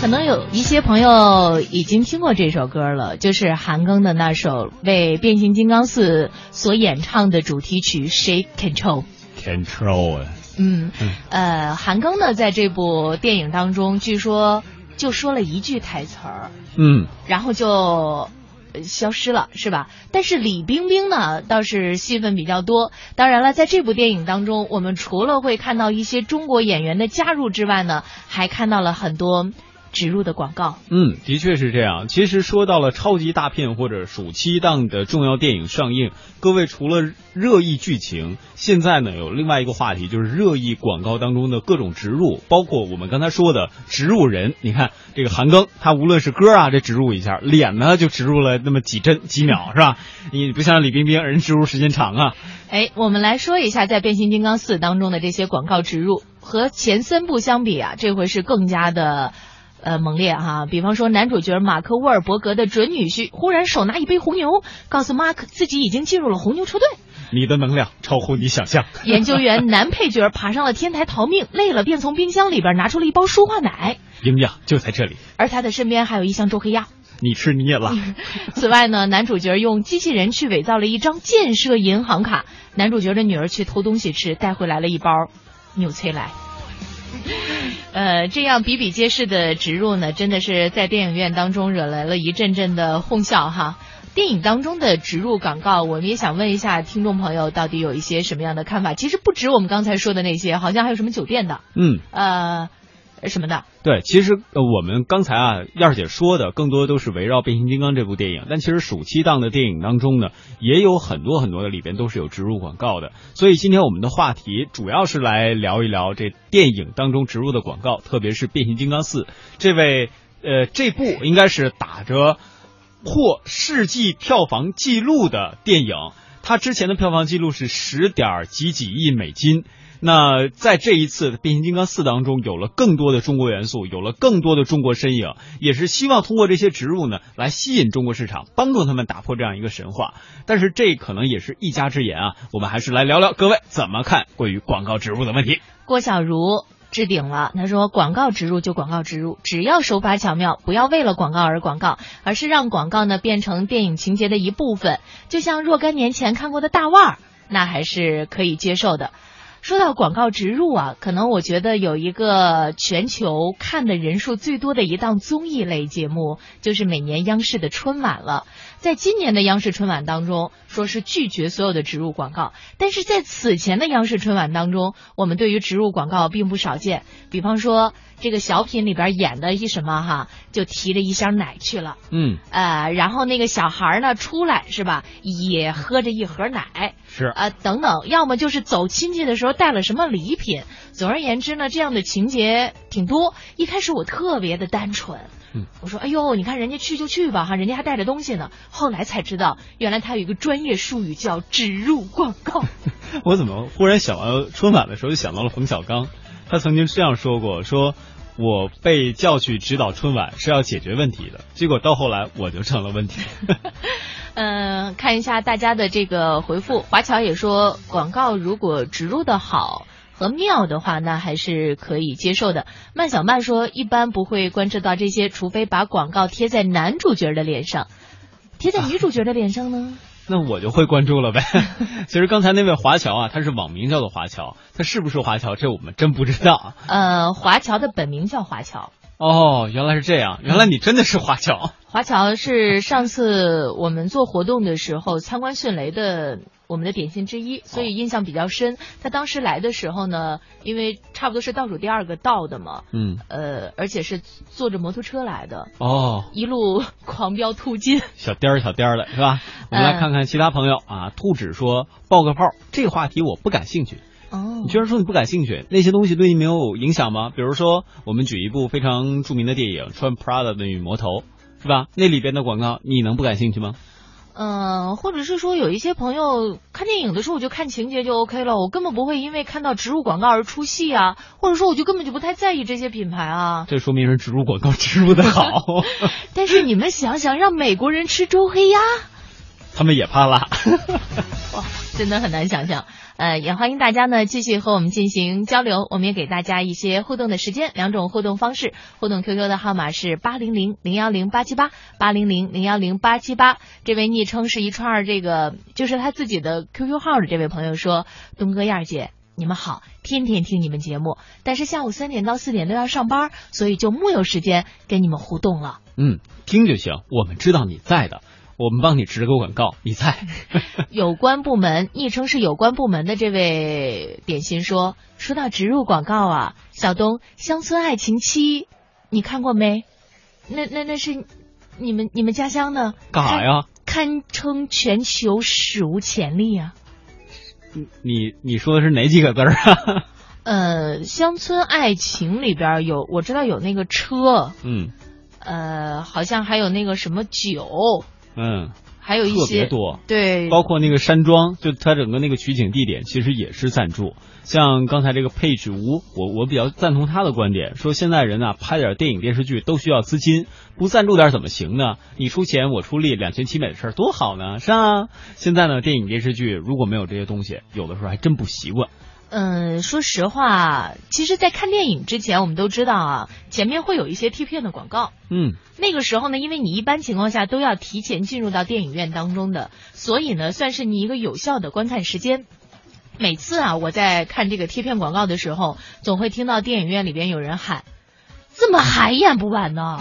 可能有一些朋友已经听过这首歌了，就是韩庚的那首为变形金刚四所演唱的主题曲《Shake Control》。Control 啊，嗯，呃，韩庚呢，在这部电影当中，据说就说了一句台词儿，嗯，然后就呃消失了，是吧？但是李冰冰呢，倒是戏份比较多。当然了，在这部电影当中，我们除了会看到一些中国演员的加入之外呢，还看到了很多植入的广告。嗯，的确是这样。其实说到了超级大片或者暑期档的重要电影上映，各位除了热议剧情，现在呢有另外一个话题，就是热议广告当中的各种植入，包括我们刚才说的植入人。你看这个韩庚，他无论是歌啊，这植入一下，脸呢就植入了那么几帧几秒，是吧？你不像李冰冰，人植入时间长啊。哎，我们来说一下在《变形金刚四》当中的这些广告植入，和前三部相比啊，这回是更加的。呃，猛烈哈！比方说，男主角马克·沃尔伯格的准女婿忽然手拿一杯红牛，告诉马克自己已经进入了红牛车队。你的能量超乎你想象。研究员男配角爬上了天台逃命，累了便从冰箱里边拿出了一包舒化奶，营养就在这里。而他的身边还有一箱周黑鸭。你吃你也拉。此外呢，男主角用机器人去伪造了一张建设银行卡，男主角的女儿去偷东西吃，带回来了一包纽崔莱。呃，这样比比皆是的植入呢，真的是在电影院当中惹来了一阵阵的哄笑哈。电影当中的植入广告，我们也想问一下听众朋友，到底有一些什么样的看法？其实不止我们刚才说的那些，好像还有什么酒店的，嗯，呃，什么的。对，其实，我们刚才啊，燕儿姐说的更多都是围绕《变形金刚》这部电影，但其实暑期档的电影当中呢，也有很多很多的里边都是有植入广告的。所以今天我们的话题主要是来聊一聊这电影当中植入的广告，特别是《变形金刚四》这位呃这部应该是打着破世纪票房纪录的电影，它之前的票房记录是十点几几亿美金。那在这一次《变形金刚四》当中，有了更多的中国元素，有了更多的中国身影，也是希望通过这些植入呢，来吸引中国市场，帮助他们打破这样一个神话。但是这可能也是一家之言啊，我们还是来聊聊各位怎么看关于广告植入的问题。郭小如置顶了，他说：“广告植入就广告植入，只要手法巧妙，不要为了广告而广告，而是让广告呢变成电影情节的一部分。就像若干年前看过的大腕儿，那还是可以接受的。”说到广告植入啊，可能我觉得有一个全球看的人数最多的一档综艺类节目，就是每年央视的春晚了。在今年的央视春晚当中，说是拒绝所有的植入广告，但是在此前的央视春晚当中，我们对于植入广告并不少见。比方说，这个小品里边演的一什么哈，就提着一箱奶去了，嗯，呃，然后那个小孩呢出来是吧，也喝着一盒奶，是啊、等等，要么就是走亲戚的时候带了什么礼品。总而言之呢，这样的情节挺多。一开始我特别的单纯。嗯，我说，哎呦，你看人家去就去吧，哈，人家还带着东西呢。后来才知道，原来他有一个专业术语叫植入广告。我怎么忽然想到春晚的时候就想到了冯小刚，他曾经这样说过，说我被叫去指导春晚是要解决问题的，结果到后来我就成了问题。嗯，看一下大家的这个回复，华侨也说，广告如果植入的好。和妙的话，那还是可以接受的。曼小曼说，一般不会关注到这些，除非把广告贴在男主角的脸上，贴在女主角的脸上呢？那我就会关注了呗。其实刚才那位华侨啊，他是网名叫做华侨，他是不是华侨，这我们真不知道。呃，华侨的本名叫华侨。哦，原来是这样，原来你真的是华侨。华侨是上次我们做活动的时候参观迅雷的我们的点心之一，所以印象比较深。他当时来的时候呢，因为差不多是倒数第二个到的嘛，嗯，呃，而且是坐着摩托车来的，哦，一路 狂飙突进，小颠儿小颠儿的是吧？我们来看看其他朋友啊，兔子说爆个泡，这个话题我不感兴趣。哦你居然说你不感兴趣？那些东西对你没有影响吗？比如说，我们举一部非常著名的电影《穿 Prada 的女魔头》，是吧？那里边的广告你能不感兴趣吗？嗯、或者是说有一些朋友看电影的时候，我就看情节就 OK 了，我根本不会因为看到植入广告而出戏啊，或者说我就根本就不太在意这些品牌啊。这说明人植入广告植入的好。但是你们想想，让美国人吃周黑鸭，他们也怕辣。哇，真的很难想象。呃，也欢迎大家呢继续和我们进行交流，我们也给大家一些互动的时间，两种互动方式。互动 QQ 的号码是八零零零幺零八七八八零零零幺零八七八。这位昵称是一串儿这个，就是他自己的 QQ 号的这位朋友说：“东哥、燕儿姐，你们好，天天听你们节目，但是下午三点到四点都要上班，所以就木有时间跟你们互动了。嗯，听就行，我们知道你在的，我们帮你植个广告，你在。有关部门，昵称是有关部门的这位点心说，说到植入广告啊，小东《乡村爱情七》，你看过没？那那那是你们你们家乡的，干啥呀？堪称全球史无前例啊！你你说的是哪几个字儿啊？呃，《乡村爱情》里边有我知道有那个车，嗯呃，好像还有那个什么酒，嗯，还有一特别些多。对，包括那个山庄，就它整个那个取景地点其实也是赞助。像刚才这个佩指吴，我我比较赞同他的观点，说现在人啊拍点电影电视剧都需要资金，不赞助点怎么行呢？你出钱我出力，两全其美的事儿多好呢，是啊。现在呢，电影电视剧如果没有这些东西，有的时候还真不习惯。嗯，说实话，其实，在看电影之前，我们都知道啊，前面会有一些贴片的广告。嗯，那个时候呢，因为你一般情况下都要提前进入到电影院当中的，所以呢，算是你一个有效的观看时间。每次啊，我在看这个贴片广告的时候，总会听到电影院里边有人喊：“怎么还演不完呢？”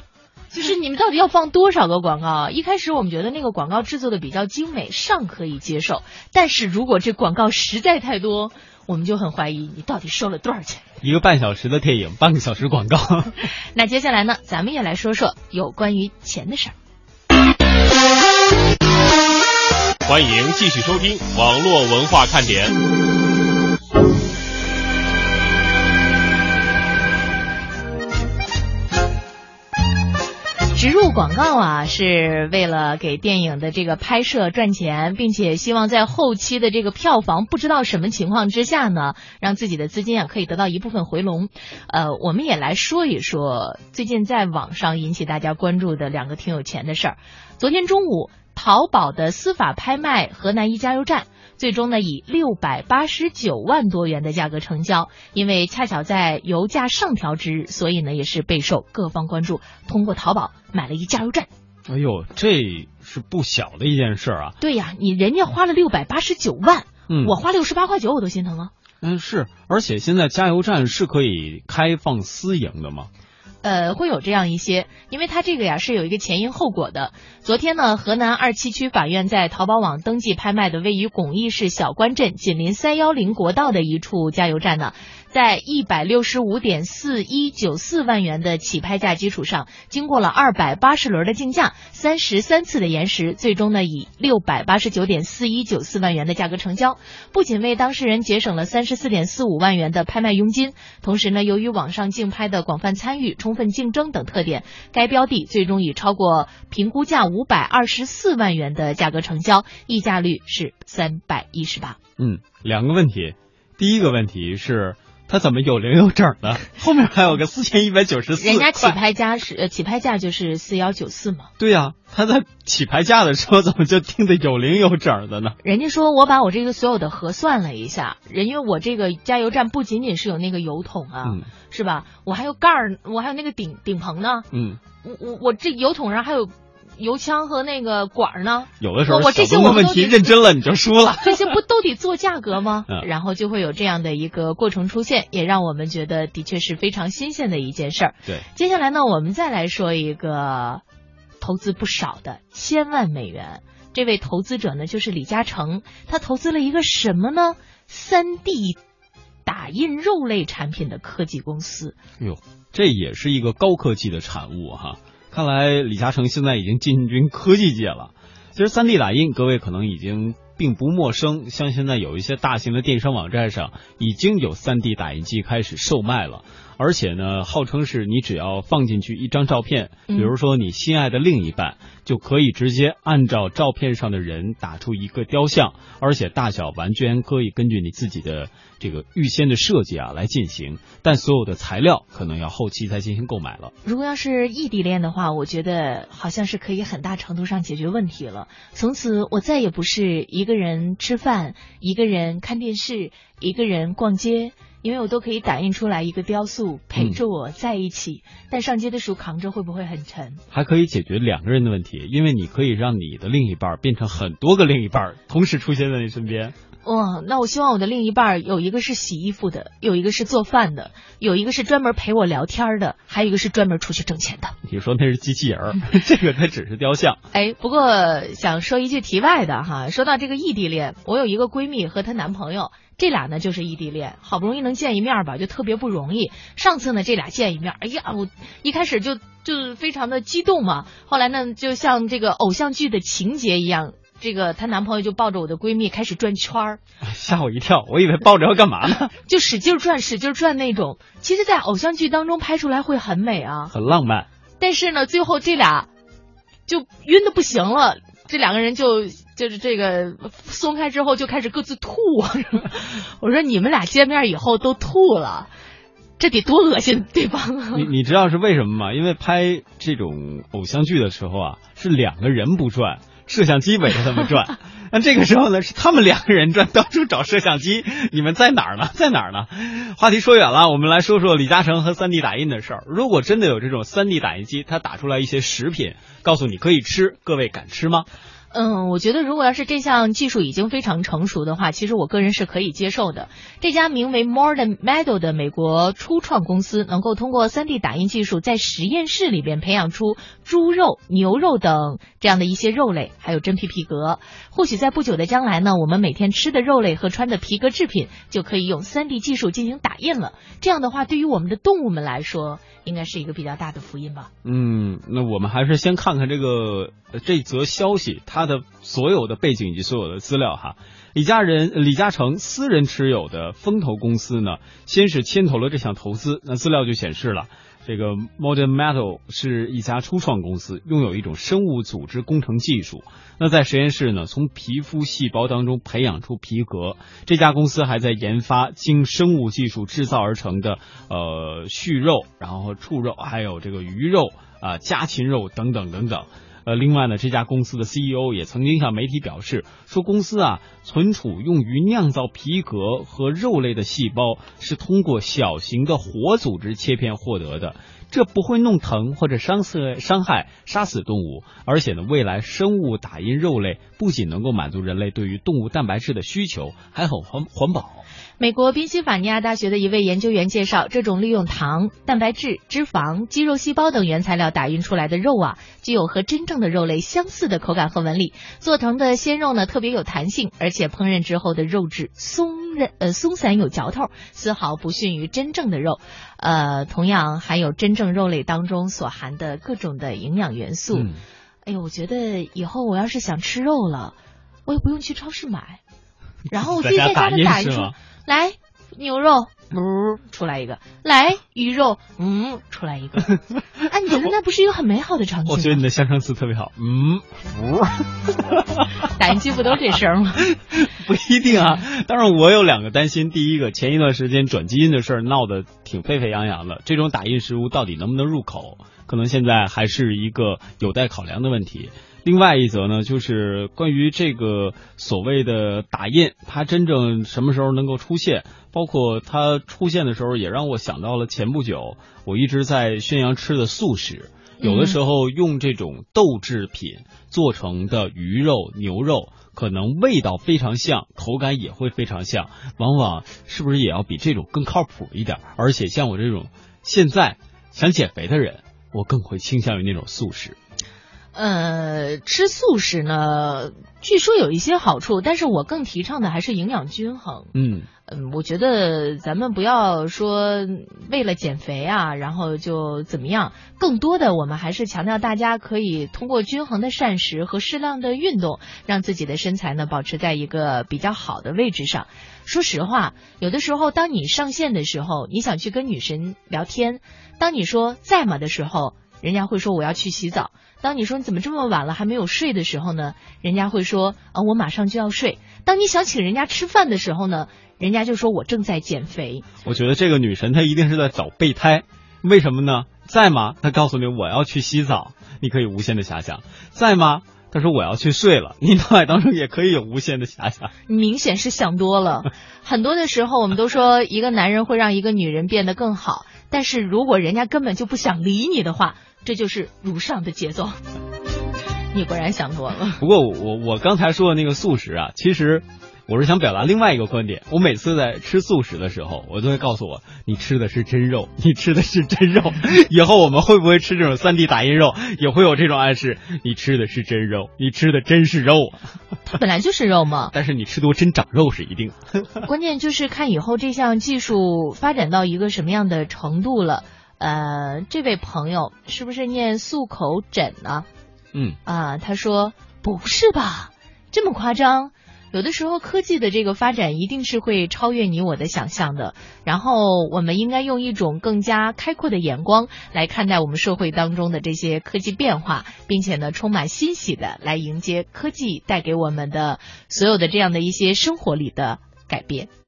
就是你们到底要放多少个广告啊？一开始我们觉得那个广告制作的比较精美，尚可以接受。但是如果这广告实在太多，我们就很怀疑你到底收了多少钱。一个半小时的电影，半个小时广告。那接下来呢，咱们也来说说有关于钱的事儿。欢迎继续收听网络文化看点。植入广告啊，是为了给电影的这个拍摄赚钱，并且希望在后期的这个票房不知道什么情况之下呢，让自己的资金啊可以得到一部分回笼。呃，我们也来说一说最近在网上引起大家关注的两个挺有钱的事儿。昨天中午，淘宝的司法拍卖河南一加油站。最终呢，以六百八十九万多元的价格成交。因为恰巧在油价上调之日，所以呢也是备受各方关注。通过淘宝买了一加油站，哎呦，这是不小的一件事啊。对呀，你人家花了六百八十九万，嗯，我花六十八块九我都心疼啊。嗯是，而且现在加油站是可以开放私营的吗？呃，会有这样一些，因为它这个呀是有一个前因后果的。昨天呢，河南二七区法院在淘宝网登记拍卖的位于巩义市小关镇紧邻三幺零国道的一处加油站呢，在一百六十五点四一九四万元的起拍价基础上，经过了二百八十轮的竞价，三十三次的延时，最终呢以六百八十九点四一九四万元的价格成交。不仅为当事人节省了三十四点四五万元的拍卖佣金，同时呢，由于网上竞拍的广泛参与、充分竞争等特点，该标的最终以超过评估价五百二十四万元的价格成交，溢价率是三百一十八。嗯，两个问题，第一个问题是它怎么有零有整的？后面还有个四千一百九十四，人家起拍价是呃起拍价就是四幺九四嘛。对呀、他在起拍价的时候怎么就定的有零有整的呢？人家说我把我这个所有的核算了一下，人因为我这个加油站不仅仅是有那个油桶啊，嗯是吧？我还有盖儿，我还有那个顶顶棚呢，嗯，我我我这油桶上还有油枪和那个管儿呢，有的时候我我这些问题认真了你就输了。这些不都得做价格吗？嗯然后就会有这样的一个过程出现，也让我们觉得的确是非常新鲜的一件事儿。对，接下来呢，我们再来说一个投资不少的千万美元。这位投资者呢，就是李嘉诚，他投资了一个什么呢？三 D 打印肉类产品的科技公司。哎呦，这也是一个高科技的产物哈。看来李嘉诚现在已经进军科技界了。其实三 D 打印，各位可能已经并不陌生，像现在有一些大型的电商网站上已经有三 D 打印机开始售卖了。而且呢，号称是你只要放进去一张照片，比如说你心爱的另一半，就可以直接按照照片上的人打出一个雕像，而且大小完全可以根据你自己的这个预先的设计啊来进行。但所有的材料可能要后期再进行购买了。如果要是异地恋的话，我觉得好像是可以很大程度上解决问题了。从此我再也不是一个人吃饭，一个人看电视，一个人逛街。因为我都可以打印出来一个雕塑陪着我在一起，但上街的时候扛着会不会很沉？还可以解决两个人的问题，因为你可以让你的另一半变成很多个另一半，同时出现在你身边。哇，那我希望我的另一半有一个是洗衣服的，有一个是做饭的，有一个是专门陪我聊天的，还有一个是专门出去挣钱的。你说那是机器人，这个它只是雕像。哎，不过想说一句题外的哈，说到这个异地恋，我有一个闺蜜和她男朋友。这俩呢就是异地恋，好不容易能见一面吧，就特别不容易。上次呢，这俩见一面，哎呀，我一开始就就非常的激动嘛。后来呢，就像这个偶像剧的情节一样，这个她男朋友就抱着我的闺蜜开始转圈儿，吓我一跳，我以为抱着要干嘛呢？就使劲转，使劲转那种。其实，在偶像剧当中拍出来会很美啊，很浪漫。但是呢，最后这俩就晕的不行了，这两个人就。就是这个松开之后就开始各自吐，我说你们俩见面以后都吐了，这得多恶心对方。你你知道是为什么吗？因为拍这种偶像剧的时候啊，是两个人不转，摄像机围着他们转。那这个时候呢，是他们两个人转，到处找摄像机。你们在哪儿呢？在哪儿呢？话题说远了，我们来说说李嘉诚和三 D 打印的事儿。如果真的有这种三 D 打印机，它打出来一些食品，告诉你可以吃，各位敢吃吗？嗯，我觉得如果要是这项技术已经非常成熟的话，其实我个人是可以接受的。这家名为 Modern Meadow 的美国初创公司，能够通过 3D 打印技术，在实验室里边培养出猪肉、牛肉等这样的一些肉类，还有真皮皮革。或许在不久的将来呢，我们每天吃的肉类和穿的皮革制品就可以用 3D 技术进行打印了。这样的话，对于我们的动物们来说，应该是一个比较大的福音吧。嗯，那我们还是先看看这个这则消息，它他的所有的背景以及所有的资料哈。李家人李嘉诚私人持有的风投公司呢，先是牵头了这项投资。那资料就显示了。这个 Modern Metal 是一家初创公司，拥有一种生物组织工程技术。那在实验室呢，从皮肤细胞当中培养出皮革。这家公司还在研发经生物技术制造而成的呃畜肉，然后畜肉，还有这个鱼肉啊家禽肉等等等等。呃，另外呢，这家公司的 CEO 也曾经向媒体表示，说公司啊存储用于酿造皮革和肉类的细胞是通过小型的活组织切片获得的，这不会弄疼或者伤死、伤害、杀死动物，而且呢，未来生物打印肉类不仅能够满足人类对于动物蛋白质的需求，还很环环保。美国宾夕法尼亚大学的一位研究员介绍，这种利用糖、蛋白质、脂肪、肌肉细胞等原材料打印出来的肉啊，具有和真正的肉类相似的口感和纹理。做成的鲜肉呢，特别有弹性，而且烹饪之后的肉质松韧呃松散有嚼头，丝毫不逊于真正的肉。呃，同样含有真正肉类当中所含的各种的营养元素。哎呦，我觉得以后我要是想吃肉了，我也不用去超市买，然后我自己在家里打一出。来牛肉，嗯，出来一个；来鱼肉，嗯，出来一个。哎，你觉得那不是一个很美好的场景？我觉得你的相声词特别好，嗯，服。打印机不都这声吗？不一定啊。当然，我有两个担心。第一个，前一段时间转基因的事儿闹得挺沸沸扬扬的，这种打印食物到底能不能入口，可能现在还是一个有待考量的问题。另外一则呢，就是关于这个所谓的打印，它真正什么时候能够出现？包括它出现的时候，也让我想到了前不久我一直在宣扬吃的素食。有的时候用这种豆制品做成的鱼肉、牛肉，可能味道非常像，口感也会非常像。往往是不是也要比这种更靠谱一点？而且像我这种现在想减肥的人，我更会倾向于那种素食。呃，吃素食呢，据说有一些好处，但是我更提倡的还是营养均衡。嗯嗯，我觉得咱们不要说为了减肥啊，然后就怎么样，更多的我们还是强调大家可以通过均衡的膳食和适量的运动，让自己的身材呢保持在一个比较好的位置上。说实话，有的时候当你上线的时候，你想去跟女神聊天，当你说在吗的时候，人家会说我要去洗澡。当你说你怎么这么晚了还没有睡的时候呢，人家会说啊我马上就要睡。当你想请人家吃饭的时候呢，人家就说我正在减肥。我觉得这个女神她一定是在找备胎，为什么呢？在吗？她告诉你我要去洗澡，你可以无限的遐想。在吗？她说我要去睡了，你脑海当中也可以有无限的遐想。明显是想多了。很多的时候我们都说一个男人会让一个女人变得更好，但是如果人家根本就不想理你的话，这就是如上的节奏。你果然想多了。不过我我刚才说的那个素食啊，其实我是想表达另外一个观点。我每次在吃素食的时候，我都会告诉我，你吃的是真肉，你吃的是真肉。以后我们会不会吃这种三 D 打印肉，也会有这种暗示，你吃的是真肉，你吃的真是肉。它本来就是肉嘛。但是你吃多真长肉是一定。关键就是看以后这项技术发展到一个什么样的程度了。呃，这位朋友是不是念漱口枕呢？嗯啊，他说不是吧，这么夸张？有的时候科技的这个发展一定是会超越你我的想象的，然后我们应该用一种更加开阔的眼光来看待我们社会当中的这些科技变化，并且呢，充满欣喜的来迎接科技带给我们的所有的这样的一些生活里的改变。